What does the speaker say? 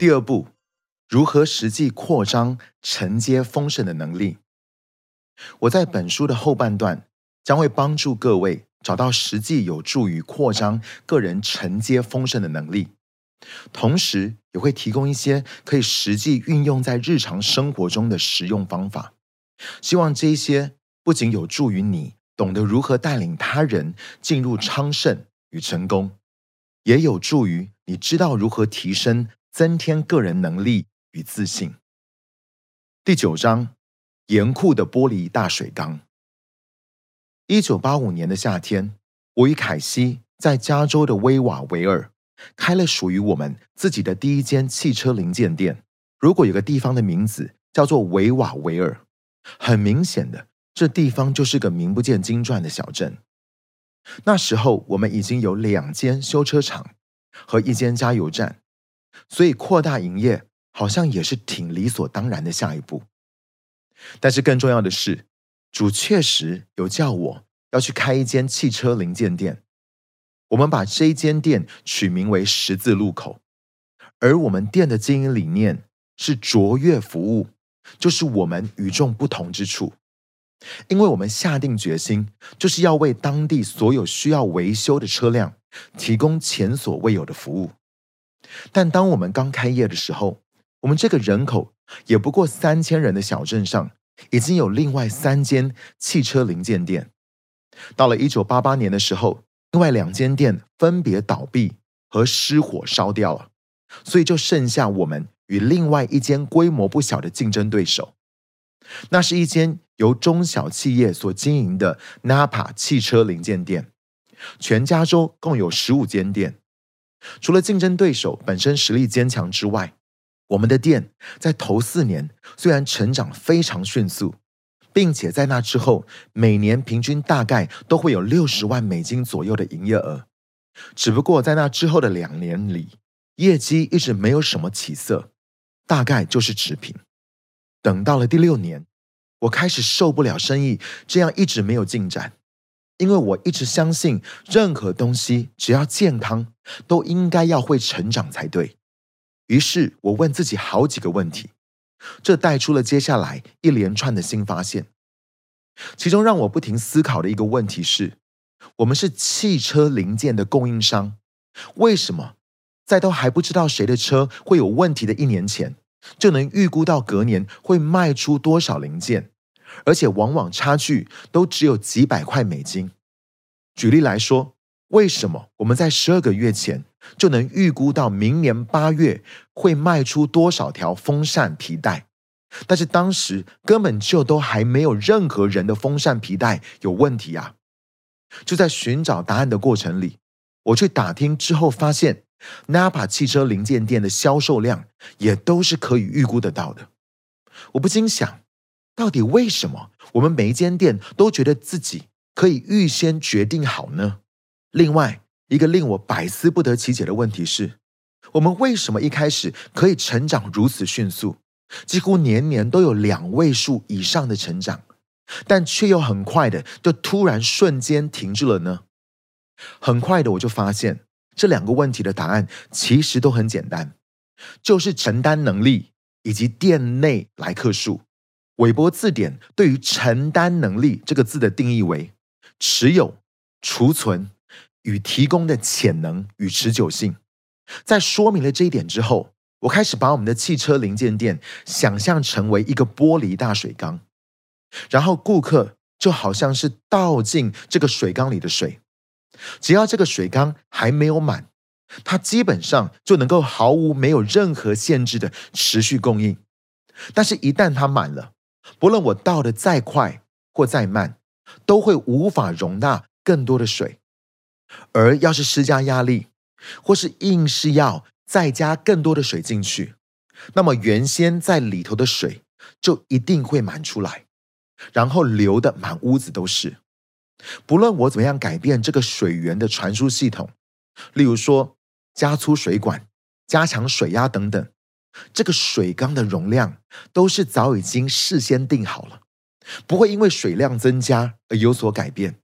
第二步，如何实际扩张承接丰盛的能力？我在本书的后半段将会帮助各位找到实际有助于扩张个人承接丰盛的能力，同时也会提供一些可以实际运用在日常生活中的实用方法。希望这些不仅有助于你懂得如何带领他人进入昌盛与成功，也有助于你知道如何提升、增添个人能力与自信。第九章。严酷的玻璃大水缸。一九八五年的夏天，我与凯西在加州的威瓦维尔开了属于我们自己的第一间汽车零件店。如果有个地方的名字叫做维瓦维尔，很明显的，这地方就是个名不见经传的小镇。那时候，我们已经有两间修车厂和一间加油站，所以扩大营业好像也是挺理所当然的下一步。但是更重要的是，主确实有叫我要去开一间汽车零件店。我们把这一间店取名为“十字路口”，而我们店的经营理念是卓越服务，就是我们与众不同之处。因为我们下定决心，就是要为当地所有需要维修的车辆提供前所未有的服务。但当我们刚开业的时候，我们这个人口。也不过三千人的小镇上，已经有另外三间汽车零件店。到了一九八八年的时候，另外两间店分别倒闭和失火烧掉了，所以就剩下我们与另外一间规模不小的竞争对手。那是一间由中小企业所经营的 Napa 汽车零件店，全加州共有十五间店。除了竞争对手本身实力坚强之外，我们的店在头四年虽然成长非常迅速，并且在那之后每年平均大概都会有六十万美金左右的营业额，只不过在那之后的两年里，业绩一直没有什么起色，大概就是持平。等到了第六年，我开始受不了生意这样一直没有进展，因为我一直相信任何东西只要健康，都应该要会成长才对。于是我问自己好几个问题，这带出了接下来一连串的新发现。其中让我不停思考的一个问题是：我们是汽车零件的供应商，为什么在都还不知道谁的车会有问题的一年前，就能预估到隔年会卖出多少零件，而且往往差距都只有几百块美金？举例来说。为什么我们在十二个月前就能预估到明年八月会卖出多少条风扇皮带？但是当时根本就都还没有任何人的风扇皮带有问题啊！就在寻找答案的过程里，我去打听之后发现，Napa 汽车零件店的销售量也都是可以预估得到的。我不禁想，到底为什么我们每一间店都觉得自己可以预先决定好呢？另外一个令我百思不得其解的问题是：我们为什么一开始可以成长如此迅速，几乎年年都有两位数以上的成长，但却又很快的就突然瞬间停滞了呢？很快的我就发现这两个问题的答案其实都很简单，就是承担能力以及店内来客数。韦伯字典对于承担能力这个字的定义为持有、储存。与提供的潜能与持久性，在说明了这一点之后，我开始把我们的汽车零件店想象成为一个玻璃大水缸，然后顾客就好像是倒进这个水缸里的水，只要这个水缸还没有满，它基本上就能够毫无没有任何限制的持续供应。但是，一旦它满了，不论我倒的再快或再慢，都会无法容纳更多的水。而要是施加压力，或是硬是要再加更多的水进去，那么原先在里头的水就一定会满出来，然后流的满屋子都是。不论我怎么样改变这个水源的传输系统，例如说加粗水管、加强水压等等，这个水缸的容量都是早已经事先定好了，不会因为水量增加而有所改变。